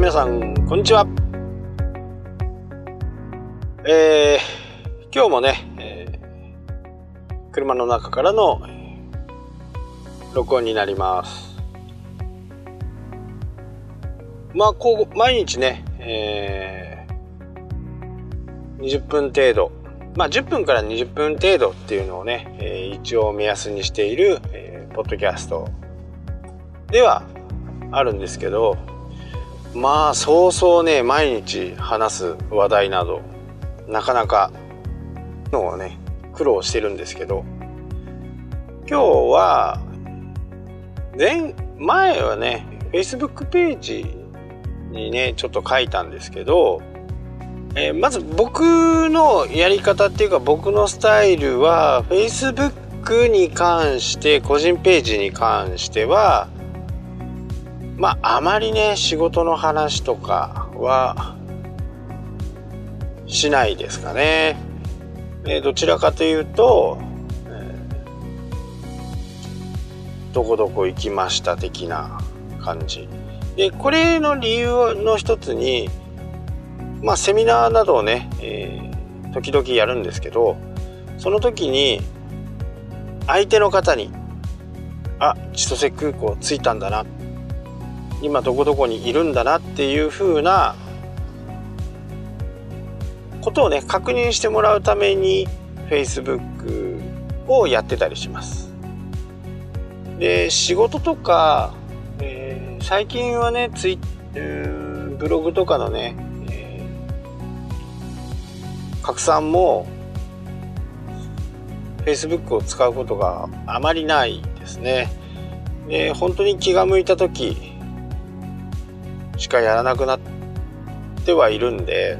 皆さんこんにちは。えー、今日もね、えー、車の中からの録音になります。まあこう毎日ね、えー、20分程度。まあ10分から20分程度っていうのをね、えー、一応目安にしている、えー、ポッドキャストではあるんですけどまあそうそうね毎日話す話題などなかなかのね苦労してるんですけど今日は前前はね Facebook ページにねちょっと書いたんですけど、えー、まず僕のやり方っていうか僕のスタイルは Facebook に関して個人ページに関してはまああまりね仕事の話とかはしないですかね。えどちらかというと、え、どこどこ行きました的な感じ。でこれの理由の一つにまあセミナーなどをね、えー、時々やるんですけどその時に相手の方に「あ千歳空港着いたんだな」今どこどこにいるんだなっていう風なことをね確認してもらうために Facebook をやってたりします。で仕事とか、えー、最近はねツイブログとかのね、えー、拡散も Facebook を使うことがあまりないですね。で本当に気が向いた時しかやらなくなってはいるんで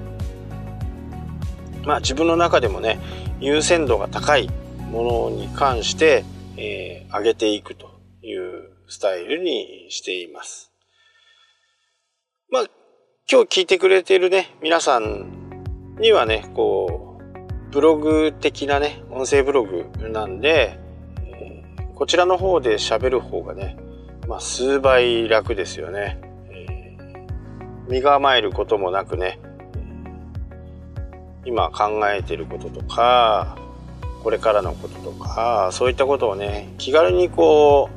まあ自分の中でもね優先度が高いものに関して、えー、上げていくというスタイルにしています。まあ今日聞いてくれているね皆さんにはねこうブログ的なね音声ブログなんで、こちらの方で喋る方がね、まあ、数倍楽ですよね。身構えることもなくね今考えてることとかこれからのこととかそういったことをね気軽にこ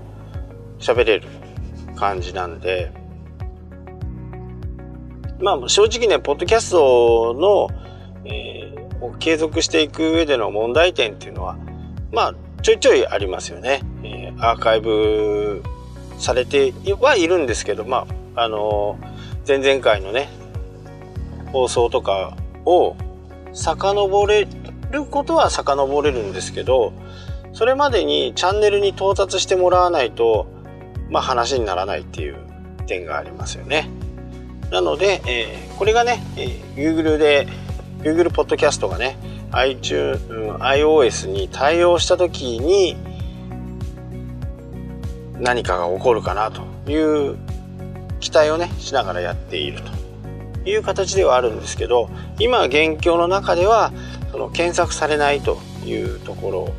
う喋れる感じなんでまあ正直ねポッドキャストの、えー、継続していく上での問題点っていうのはまあちょいちょいありますよね、えー、アーカイブされてはいるんですけどまああのー前々回のね放送とかを遡れることは遡れるんですけどそれまでにチャンネルに到達してもらわないとまあ話にならないっていう点がありますよね。なので、えー、これがね、えー、Google で Google ポッドキャストがね iTunes、iOS に対応した時に何かが起こるかなという期待をねしながらやっていると。いう形ではあるんですけど今現況の中ではその検索されないというところ。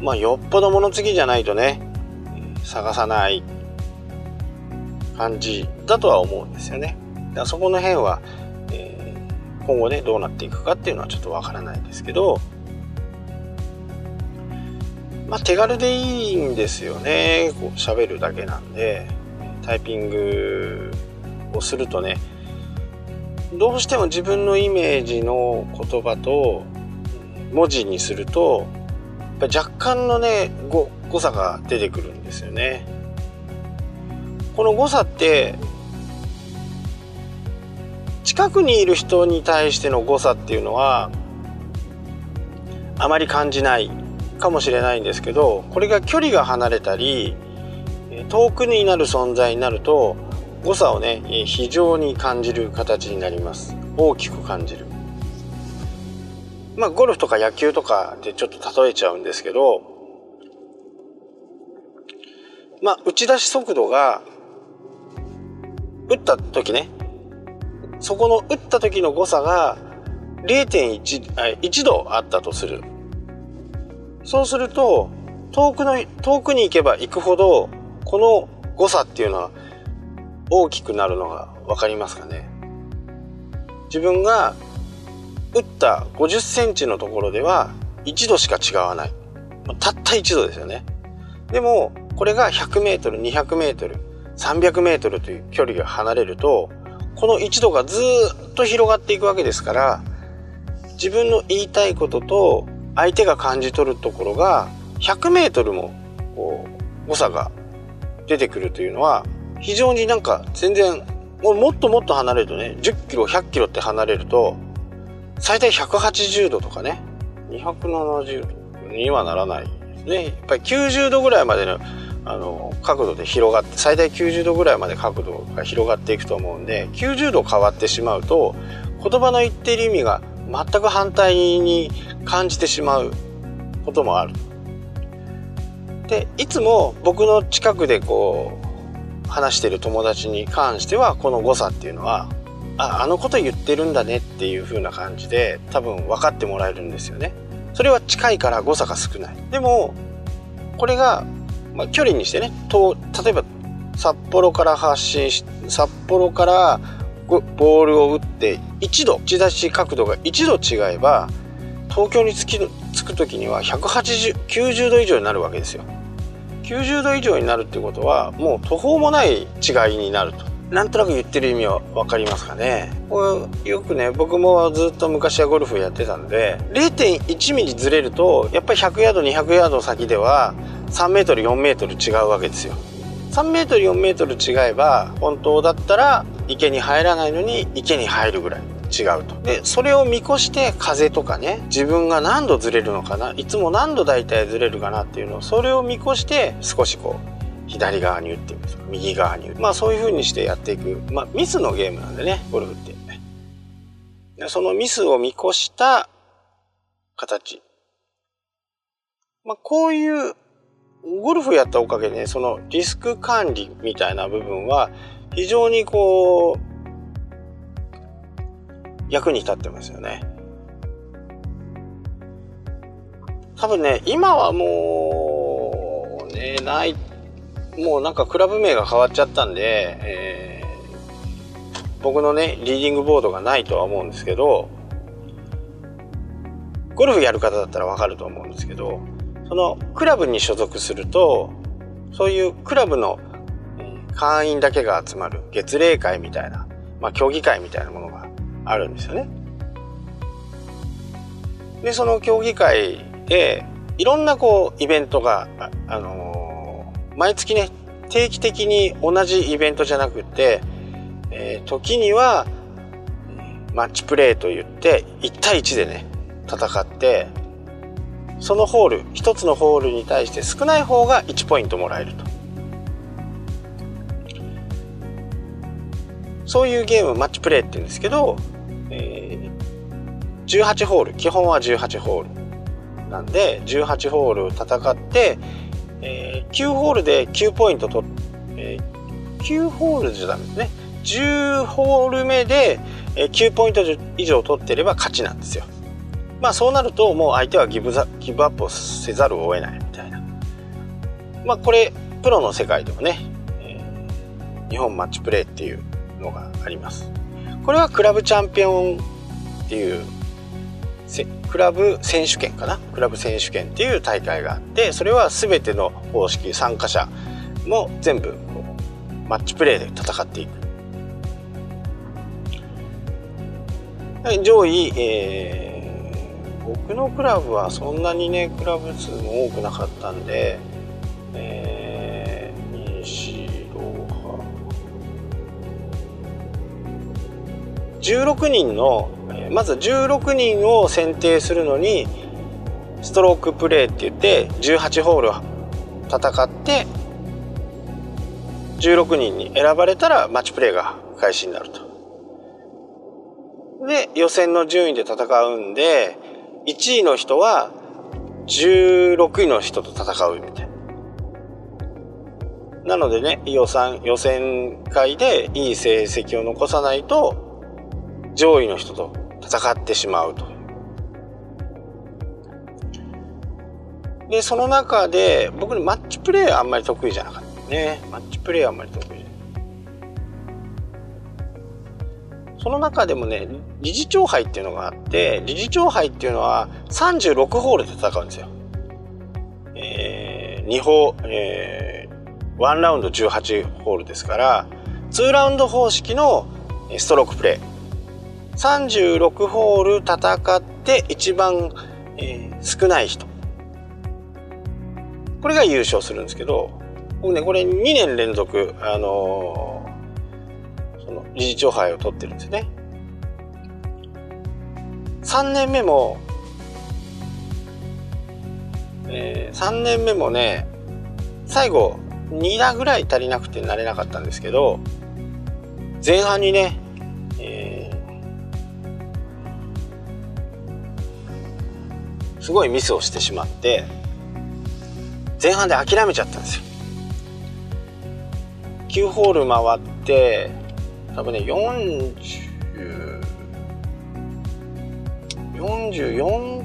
まあよっぽど物次じゃないとね探さない感じだとは思うんですよね。だそこの辺は、えー、今後ねどうなっていくかっていうのはちょっとわからないですけど。まあ手軽でいいんですよね。こう喋るだけなんで。タイピングをするとねどうしても自分のイメージの言葉と文字にするとやっぱ若干のね誤差が出てくるんですよね。この誤差って近くにいる人に対しての誤差っていうのはあまり感じないかもしれないんですけどこれが距離が離れたり遠くになる存在になると誤差をね非常に感じる形になります。大きく感じる。まあゴルフとか野球とかでちょっと例えちゃうんですけどまあ打ち出し速度が打った時ねそこの打った時の誤差が0.1 1度あったとする。そうすると遠くの遠くに行けば行くほどこの誤差っていうのは大きくなるのが分かりますかね？自分が打った50センチのところでは1度しか違わない。たった1度ですよね。でもこれが 100m、200m、300m という距離が離れるとこの1度がずっと広がっていくわけですから自分の言いたいことと相手が感じ取るところが 100m もこう誤差が出てくるというのは非常になんか全然もっともっと離れるとね10キロ100キロって離れると最大180度とかね270度にはならないねやっぱり90度ぐらいまでのあの角度で広がって最大90度ぐらいまで角度が広がっていくと思うんで90度変わってしまうと言葉の言ってる意味が全く反対に感じてしまうこともある。でいつも僕の近くでこう話してる友達に関してはこの誤差っていうのはああのこと言ってるんだねっていう風な感じで多分分かってもらえるんですよね。それは近いから誤差が少ない。でもこれがまあ、距離にしてねと例えば札幌から発信し札幌からボールを打って1度打ち出し角度が1度違えば東京に着き着く時には18090度以上になるわけですよ。90度以上になるってことはもう途方もない違いになると。なんとなく言ってる意味は分かりますかねこれよくね僕もずっと昔はゴルフやってたんで0.1ミリずれるとやっぱり100ヤード200ヤード先では3メートル4メートル違うわけですよ3メートル4メートル違えば本当だったら池に入らないのに池に入るぐらい違うと。でそれを見越して風とかね自分が何度ずれるのかないつも何度大体ずれるかなっていうのをそれを見越して少しこう左側に打ってみる右側に打つまあそういう風にしてやっていくまあミスのゲームなんでねゴルフって。ねそのミスを見越した形。まあこういうゴルフやったおかげでね、そのリスク管理みたいな部分は非常にこう、役に立ってますよね。多分ね、今はもう、ね、ない、もうなんかクラブ名が変わっちゃったんで、えー、僕のね、リーディングボードがないとは思うんですけど、ゴルフやる方だったらわかると思うんですけど、そのクラブに所属するとそういうクラブの会員だけが集まる月例会みたいな、まあ、競技会みたいなものがあるんですよね。でその競技会でいろんなこうイベントがあ、のー、毎月ね定期的に同じイベントじゃなくて、えー、時にはマッチプレーといって1対1でね戦ってそのホール1つのホールに対して少ない方が1ポイントもらえるとそういうゲームマッチプレーって言うんですけど、え、18ホール基本は18ホールなんで18ホール戦って、え、9ホールで9ポイント取えー、9ホールじゃダメですね10ホール目で9ポイント以上取ってれば勝ちなんですよまあそうなるともう相手はギブザギブアップをせざるを得ないみたいな。まあこれプロの世界でもね、え、日本マッチプレーっていうのがあります。これはクラブチャンピオンっていうクラブ選手権かな？クラブ選手権っていう大会があってそれは全ての方式参加者も全部マッチプレーで戦っていく。上位、えー僕のクラブはそんなにねクラブ数も多くなかったんで、え16人のまず16人を選定するのにストロークプレーって言って18ホール戦って16人に選ばれたらマッチプレーが開始になると。で予選の順位で戦うんで1位の人は16位の人と戦うみたいな。なのでね、予算、予選会でいい成績を残さないと、上位の人と戦ってしまうと。で、その中で、僕にマッチプレーはあんまり得意じゃなかったね。マッチプレーはあんまり得意じゃない。その中でもね理事長杯っていうのがあって理事長杯っていうのは36ホールで戦うんですよ。えー、2ホー、えー、1ラウンド18ホールですから2ラウンド方式のストロークプレー36ホール戦って一番、えー、少ない人これが優勝するんですけど僕ねこれ2年連続あのー理事長杯を取ってるんですね。3年目も、えー、3年目もね、最後2打ぐらい足りなくてなれなかったんですけど、前半にね、すごいミスをしてしまって、前半で諦めちゃったんですよ。9ホール回って、多分ね40 44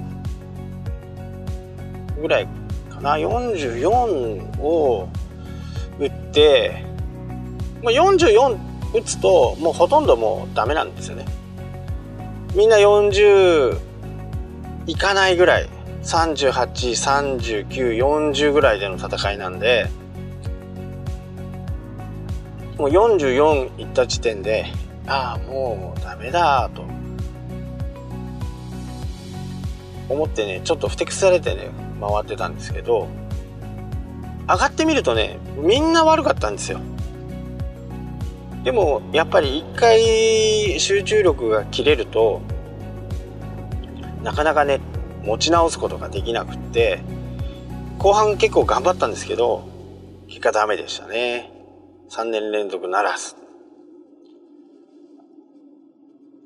ぐらいかな44を打ってまあ、44打つともうほとんどもうダメなんですよねみんな40いかないぐらい383940ぐらいでの戦いなんでもう44行った時点でああもうダメだと。思ってねちょっとふてくされてね回ってたんですけど上がってみるとねみんな悪かったんですよ。でもやっぱり一回集中力が切れるとなかなかね持ち直すことができなくって後半結構頑張ったんですけど結果ダメでしたね3年連続ならず。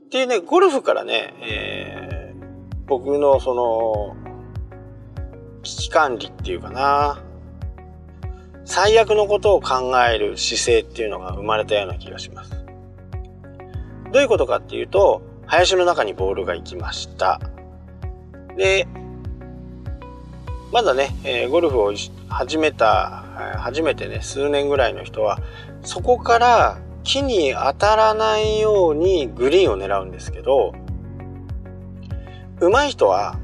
っていうね、ゴルフからね、えー、僕のその、危機管理っていうかな、最悪のことを考える姿勢っていうのが生まれたような気がします。どういうことかっていうと、林の中にボールが行きました。で、まだね、えー、ゴルフを始めた、初めてね、数年ぐらいの人は、そこから木に当たらないようにグリーンを狙うんですけど、上手い人は、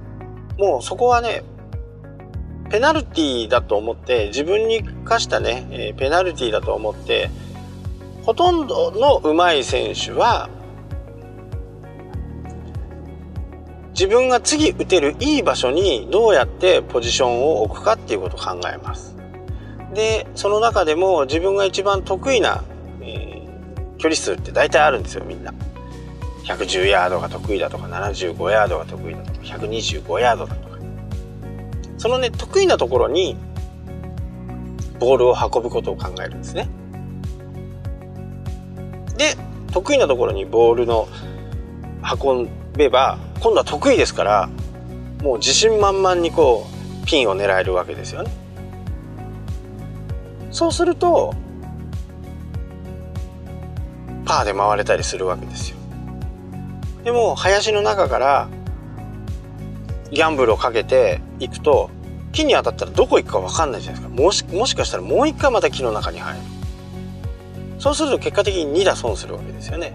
もうそこはね、ペナルティーだと思って、自分に課したね、え、ペナルティーだと思って、ほとんどの上手い選手は、自分が次打てるいい場所にどうやってポジションを置くかっていうことを考えます。で、その中でも自分が一番得意な、えー、距離数って大体あるんですよ、みんな。110ヤードが得意だとか、75ヤードが得意だとか、125ヤードだとか。そのね、得意なところにボールを運ぶことを考えるんですね。で、得意なところにボールの運べば今度は得意ですからもう自信満々にこうピンを狙えるわけですよね。そうするとパーで回れたりするわけですよ。でも林の中からギャンブルをかけていくと木に当たったらどこ行くか分かんないじゃないですかもしもしかしたらもう一回また木の中に入るそうすると結果的に2打損するわけですよね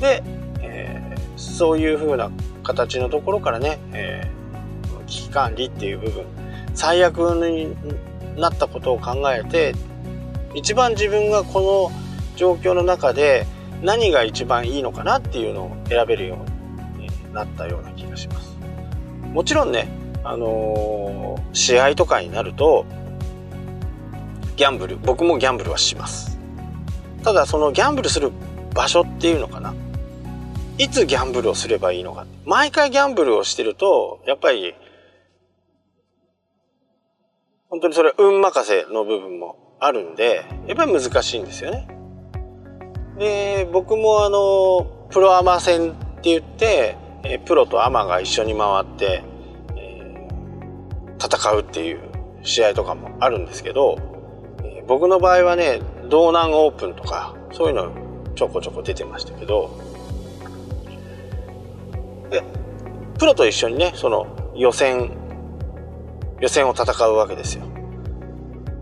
で、えー、そういう風な形のところからね、えー、危機管理っていう部分最悪になったことを考えて一番自分がこの状況の中で何が一番いいのかなっていうのを選べるようになったような気がします。もちろんね、あのー、試合とかになるとギャンブル僕もギャンブルはします。ただそのギャンブルする場所っていうのかないつギャンブルをすればいいのか。毎回ギャンブルをしてると、やっぱり、本当にそれ運任せの部分もあるんで、やっぱり難しいんですよね。で、僕もあの、プロアマ戦って言って、えプロとアマが一緒に回って、えー、戦うっていう試合とかもあるんですけど、え、僕の場合はね、道南オープンとか、そういうのちょこちょこ出てましたけど、でプロと一緒にねその予選予選を戦うわけですよ。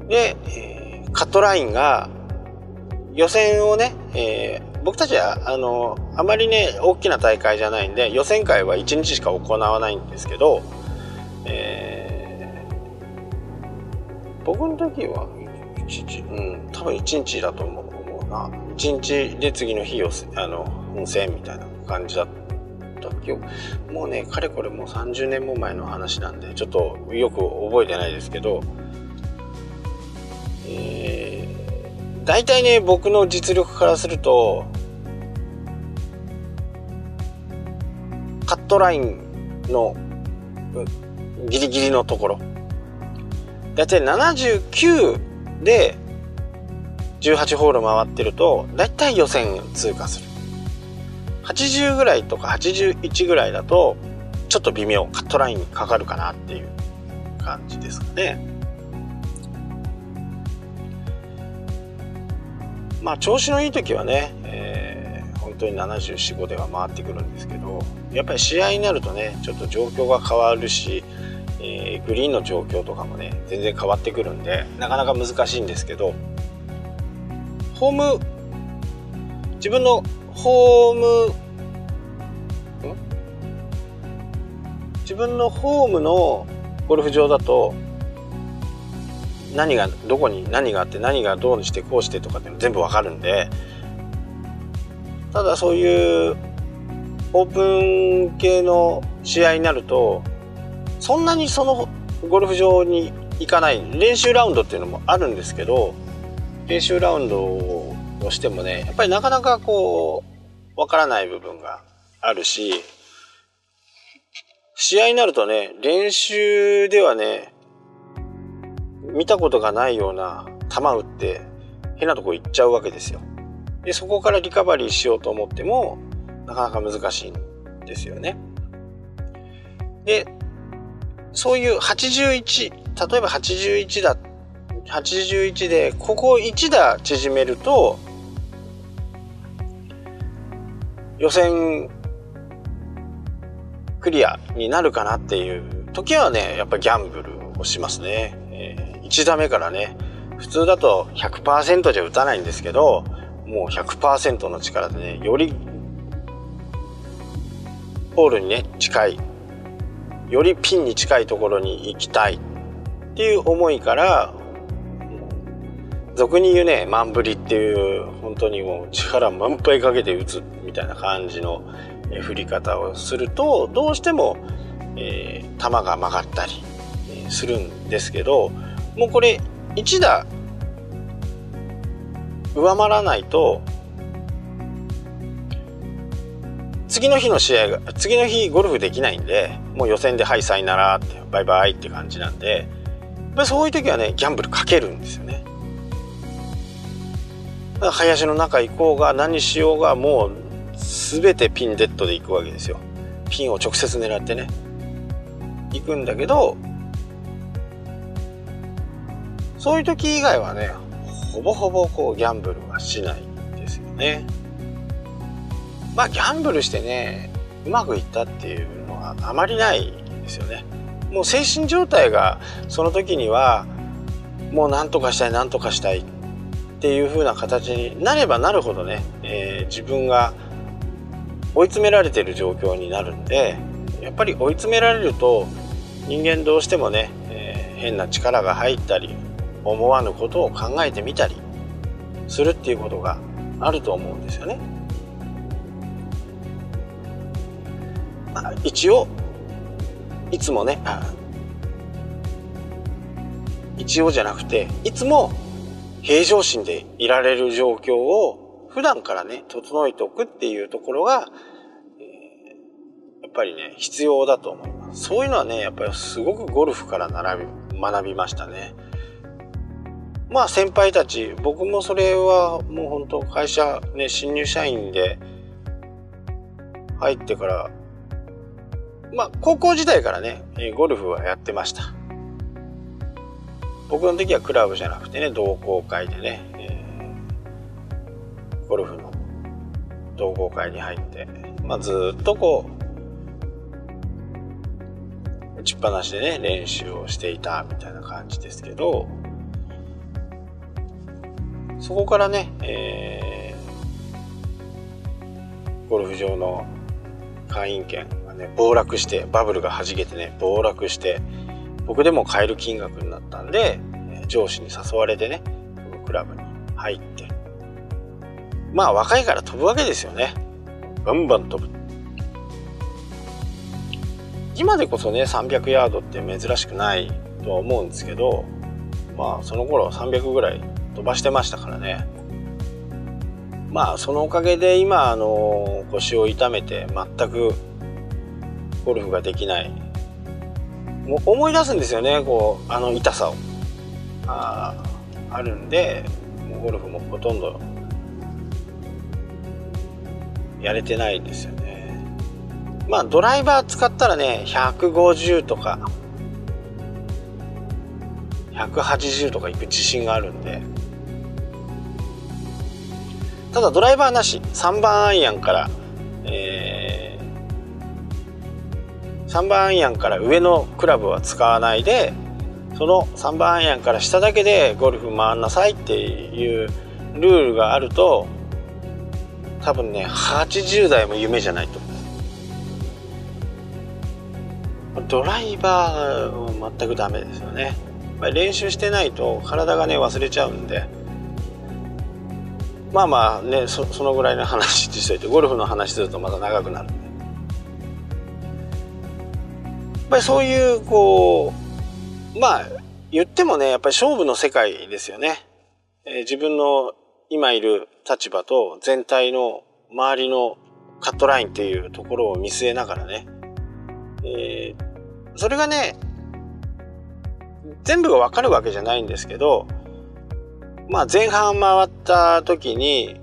で、えー、カットラインが予選をね、えー、僕たちはあのあまりね大きな大会じゃないんで予選会は1日しか行わないんですけど、えー、僕の時は1日、うん、多分1日だと思うな。1日で次の日をあの本戦みたいな感じだった。記憶もうねかれこれもう30年も前の話なんでちょっとよく覚えてないですけどえー、大体ね僕の実力からするとカットラインのギリギリのところ。大体79で18ホール回ってると大体予選通過する。80ぐらいとか81ぐらいだとちょっと微妙カットラインにかかるかなっていう感じですかね。まあ調子のいい時はね、えー、本当に745では回ってくるんですけどやっぱり試合になるとねちょっと状況が変わるし、えー、グリーンの状況とかもね全然変わってくるんでなかなか難しいんですけどホーム自分のホームん？自分のホームのゴルフ場だと何がどこに何があって何がどうしてこうしてとかって全部わかるんでただそういうオープン系の試合になるとそんなにそのゴルフ場に行かない練習ラウンドっていうのもあるんですけど練習ラウンドをしてもねやっぱりなかなかこうわからない部分があるし試合になるとね練習ではね見たことがないような球打って変なとこ行っちゃうわけですよ。でそこからリカバリーしようと思ってもなかなか難しいんですよね。でそういう81例えば81だ81でここ1打縮めると予選クリアになるかなっていう時はねやっぱギャンブルをしますね。1打目からね、普通だと100%じゃ打たないんですけど、もう100%の力でね、よりホールにね、近い、よりピンに近いところに行きたいっていう思いから、俗に言うね、マンブリっていう、本当にもう力満杯かけて打つみたいな感じの振り方をすると、どうしても、えー、球が曲がったりするんですけど、もうこれ1打上回らないと次の日の試合が次の日ゴルフできないんでもう予選で「はいさいなら」ってバイバイって感じなんでそういう時はねギャンブルかけるんですよね。林の中行こうが何しようがもう全てピンデッドで行くわけですよ。ピンを直接狙ってね。行くんだけどそういう時以外はねほぼほぼこうギャンブルはしないですよね。まあギャンブルしてねうまくいったっていうのはあまりないですよね。もう精神状態がその時にはもう何とかしたい何とかしたいっていう風な形になればなるほどね、えー、自分が追い詰められてる状況になるんでやっぱり追い詰められると人間どうしてもね、えー、変な力が入ったり思わぬことを考えてみたりするっていうことがあると思うんですよね。一応いつもね一応じゃなくていつも平常心でいられる状況を普段からね整えておくっていうところが、え、やっぱりね必要だと思います。そういうのはねやっぱりすごくゴルフから学び学びましたね。まあ先輩たち僕もそれはもう本当会社ね新入社員で入ってからまあ高校時代からねゴルフはやってました。僕の時はクラブじゃなくてね同好会でね、えー、ゴルフの同好会に入って、まあ、ずっとこう打ちっぱなしでね練習をしていたみたいな感じですけどそこからね、えー、ゴルフ場の会員権がね暴落してバブルがはじけてね暴落して僕でも買える金額になったんで上司に誘われてねそのクラブに入って。まあ若いから飛ぶわけですよね。バンバン飛ぶ。今でこそね300ヤードって珍しくないとは思うんですけどまあその頃300ぐらい飛ばしてましたからね。まあそのおかげで今あの腰を痛めて全くゴルフができないもう思い出すんですよねこうあの痛さを。ああるんでもうゴルフもほとんどやれてないですよね。まあドライバー使ったらね150とか180とか行く自信があるんで。ただドライバーなし3番アイアンから、えー、3番アイアンから上のクラブは使わないでその3番アイアンから下だけでゴルフ回んなさいっていうルールがあると多分ね80代も夢じゃないと。思うドライバーは全くダメですよね。練習してないと体がね忘れちゃうんで。まあまあねそのぐらいの話しといてゴルフの話するとまた長くなる。ぱりそういうこうまあ言ってもねやっぱり勝負の世界ですよね、えー、自分の今いる立場と全体の周りのカットラインっていうところを見据えながらね、えー、それがね全部がわかるわけじゃないんですけど、まあ前半回った時に、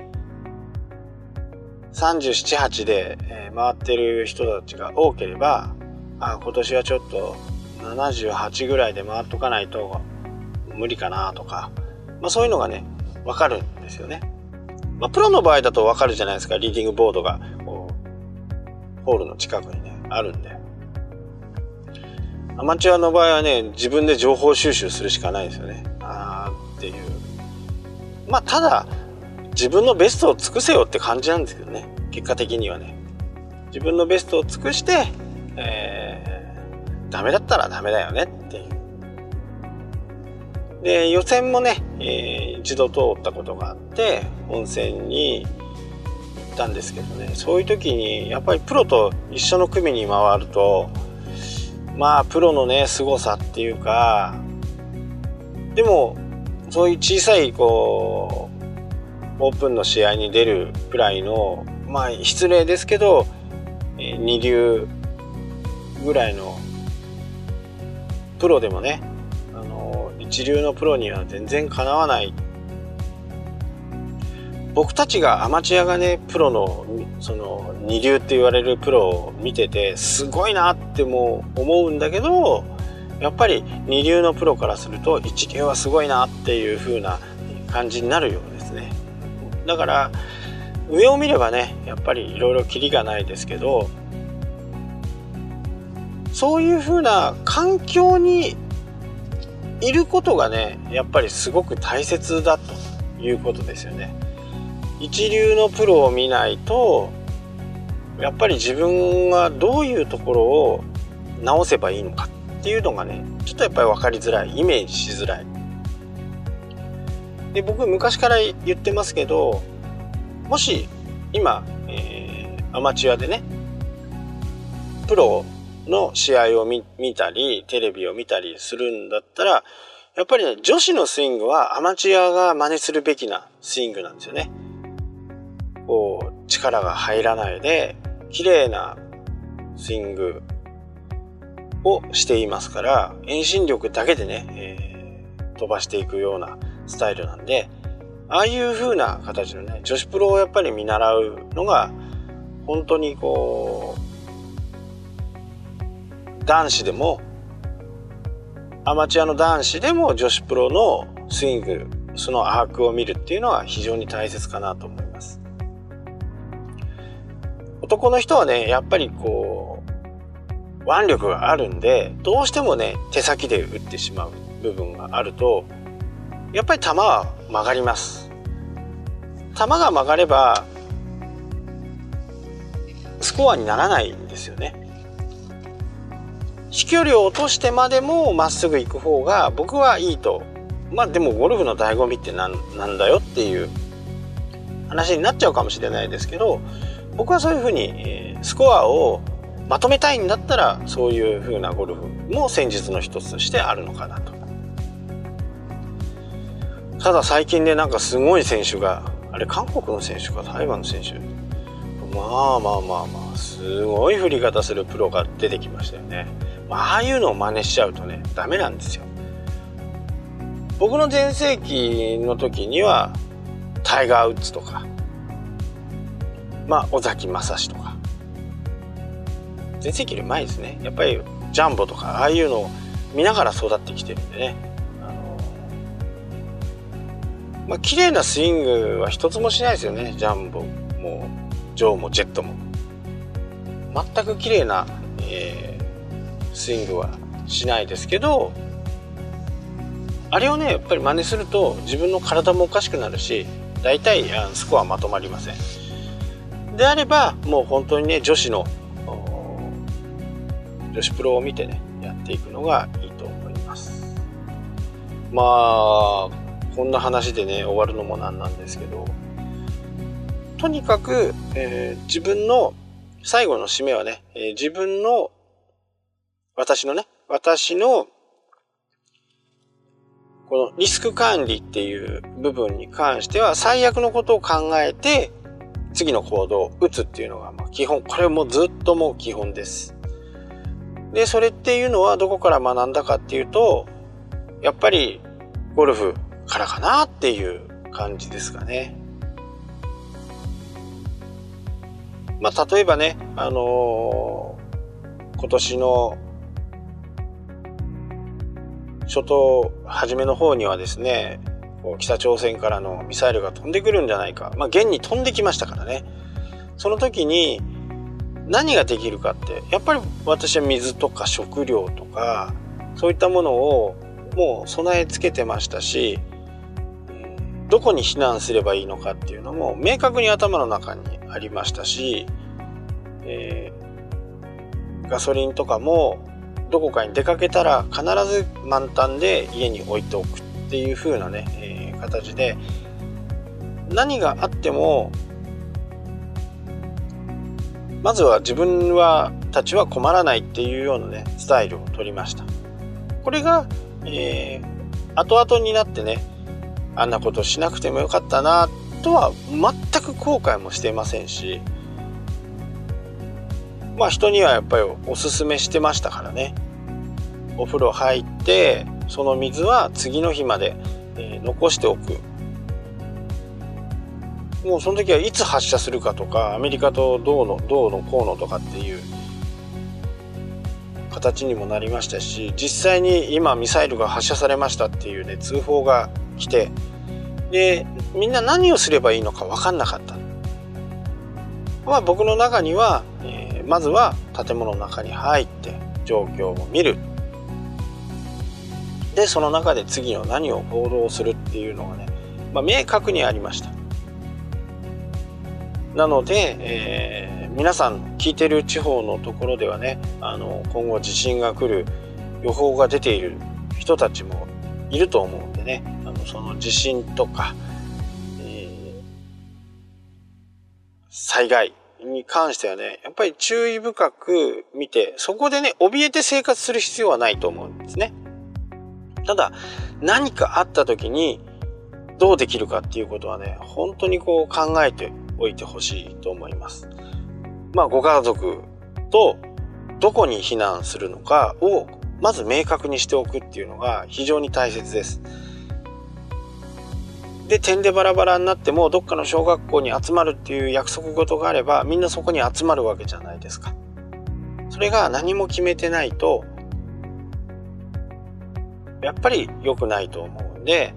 37、8で回ってる人たちが多ければ、あ今年はちょっと78ぐらいで回っとかないと無理かなとか、まあそういうのがね、わかるんですよね。まあプロの場合だとわかるじゃないですか、リーディングボードが、こう、ホールの近くにね、あるんで。アマチュアの場合はね、自分で情報収集するしかないですよね。あーっていう。まあ、ただ、自分のベストを尽くせよって感じなんですけどね。結果的にはね。自分のベストを尽くして、えー、ダメだったらダメだよねっていう。で、予選もね、えー、一度通ったことがあって、本戦に行ったんですけどね、そういう時に、やっぱりプロと一緒の組に回ると、まあプロのね凄さっていうかでもそういう小さいこうオープンの試合に出るくらいのまあ失礼ですけど二流ぐらいのプロでもねあの一流のプロには全然かなわない。僕たちがアマチュアがねプロのその二流って言われるプロを見ててすごいなっても思うんだけどやっぱり二流のプロからすると一流はすごいなっていう風な感じになるようですね。だから上を見ればねやっぱりいろいろキリがないですけどそういう風な環境にいることがねやっぱりすごく大切だということですよね。一流のプロを見ないとやっぱり自分はどういうところを直せばいいのかっていうのがねちょっとやっぱり分かりづらいイメージしづらいで僕昔から言ってますけどもし今、えー、アマチュアでねプロをの試合を見たりテレビを見たりするんだったらやっぱりね女子のスイングはアマチュアが真似するべきなスイングなんですよね。こう力が入らないで綺麗なスイングをしていますから遠心力だけでね、えー、飛ばしていくようなスタイルなんでああいう風な形のね女子プロをやっぱり見習うのが本当にこう男子でもアマチュアの男子でも女子プロのスイングそのアークを見るっていうのは非常に大切かなと思います。男の人はね、やっぱりこう、腕力があるんで、どうしてもね、手先で打ってしまう部分があると、やっぱり球は曲がります。球が曲がればスコアにならないんですよね飛距離を落としてまでもまっすぐ行く方が僕はいいと。まあでもゴルフの醍醐味って何なんだよっていう。話になっちゃうかもしれないですけど僕はそういうふうにスコアをまとめたいんだったらそういうふうなゴルフも戦術の一つとしてあるのかなと。ただ最近でなんかすごい選手があれ韓国の選手か台湾の選手。まあまあまあまあすごい振り方するプロが出てきましたよね、ああいうのを真似しちゃうとねダメなんですよ。僕の全盛期の時にはタイガー・ウッズとかまあ尾崎正史とか。全盛期より前ですね。やっぱりジャンボとかああいうのを見ながら育ってきてるんでね。まあ綺麗なスイングは一つもしないですよね。ジャンボもジョーもジェットも。全く綺麗な、えー、スイングはしないですけどあれをねやっぱり真似すると自分の体もおかしくなるし大体スコアまとまりません。であればもう本当にね女子の女子プロを見てねやっていくのがいいと思います。まあこんな話でね終わるのもなんなんですけどとにかく、えー、自分の最後の締めはね、えー、自分の私のね私のこのリスク管理っていう部分に関しては最悪のことを考えて次の行動を打つっていうのがまあ基本これもずっともう基本ですでそれっていうのはどこから学んだかっていうとやっぱりゴルフからかなっていう感じですかね。まあ、例えばね、あのー、今年の初頭、初めの方にはですね、北朝鮮からのミサイルが飛んでくるんじゃないか。まあ、現に飛んできましたからね。その時に何ができるかって、やっぱり私は水とか食料とか、そういったものをもう備え付けてましたし、どこに避難すればいいのかっていうのも明確に頭の中にありましたし、えー、ガソリンとかもどこかに出かけたら必ず満タンで家に置いておくっていう風なね、えー、形で何があってもまずは自分はたちは困らないっていうようなねスタイルを取りました。これが、えー、後々になってねあんなことしなくてもよかったなとは全く後悔もしていませんしまあ人にはやっぱりおすすめしてましたからね。お風呂入ってその水は次の日まで、えー、残しておく。もうその時はいつ発射するかとかアメリカとどうのどうのこうのとかっていう。形にもなりましたし実際に今ミサイルが発射されましたっていうね通報が来てでみんな何をすればいいのか分かんなかった。まあ僕の中には、えー、まずは建物の中に入って状況を見る。でその中で次の何を行動するっていうのがね、まあ、明確にありましたなので、えー、皆さん聞いてる地方のところではねあの今後地震が来る予報が出ている人たちもいると思うんでねあのその地震とか、えー、災害に関してはね、やっぱり注意深く見て、そこでね、怯えて生活する必要はないと思うんですね。ただ、何かあった時にどうできるかっていうことはね、本当にこう考えておいてほしいと思います。まあ、ご家族とどこに避難するのかをまず明確にしておくっていうのが非常に大切です。で点でバラバラになってもどっかの小学校に集まるっていう約束事があればみんなそこに集まるわけじゃないですか。それが何も決めてないとやっぱり良くないと思うんで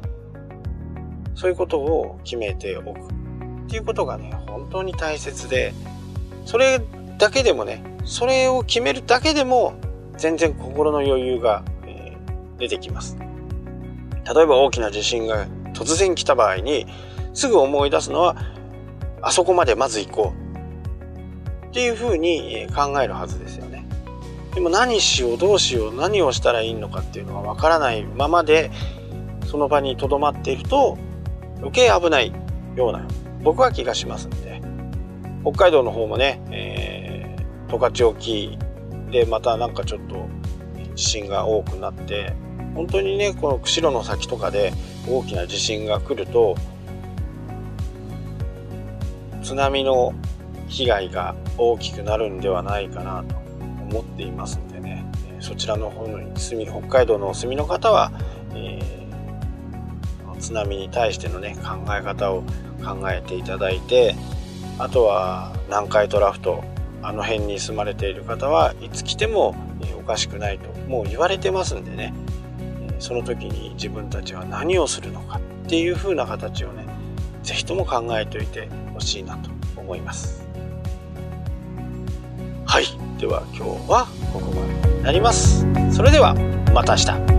そういうことを決めておくっていうことがね本当に大切でそれだけでもねそれを決めるだけでも全然心の余裕が、えー、出てきます。例えば大きな地震が突然来た場合にすぐ思い出すのはあそこまでまず行こうっていうふうに考えるはずですよね。でも何しようどうしよう何をしたらいいのかっていうのがわからないままでその場にとどまっていると余計危ないような僕は気がしますんで。北海道の方もね、えー、十勝沖でまたなんかちょっと地震が多くなって本当にねこの釧路の先とかで大きな地震が来ると津波の被害が大きくなるんではないかなと。思っていますんでねそちらの方に住み北海道のお住みの方は、えー、津波に対してのね考え方を考えていただいてあとは南海トラフトあの辺に住まれている方はいつ来てもおかしくないともう言われてますんでねその時に自分たちは何をするのかっていう風な形をね是非とも考えておいてほしいなと思います。はい。では今日はここまで。になります。それではまた明日。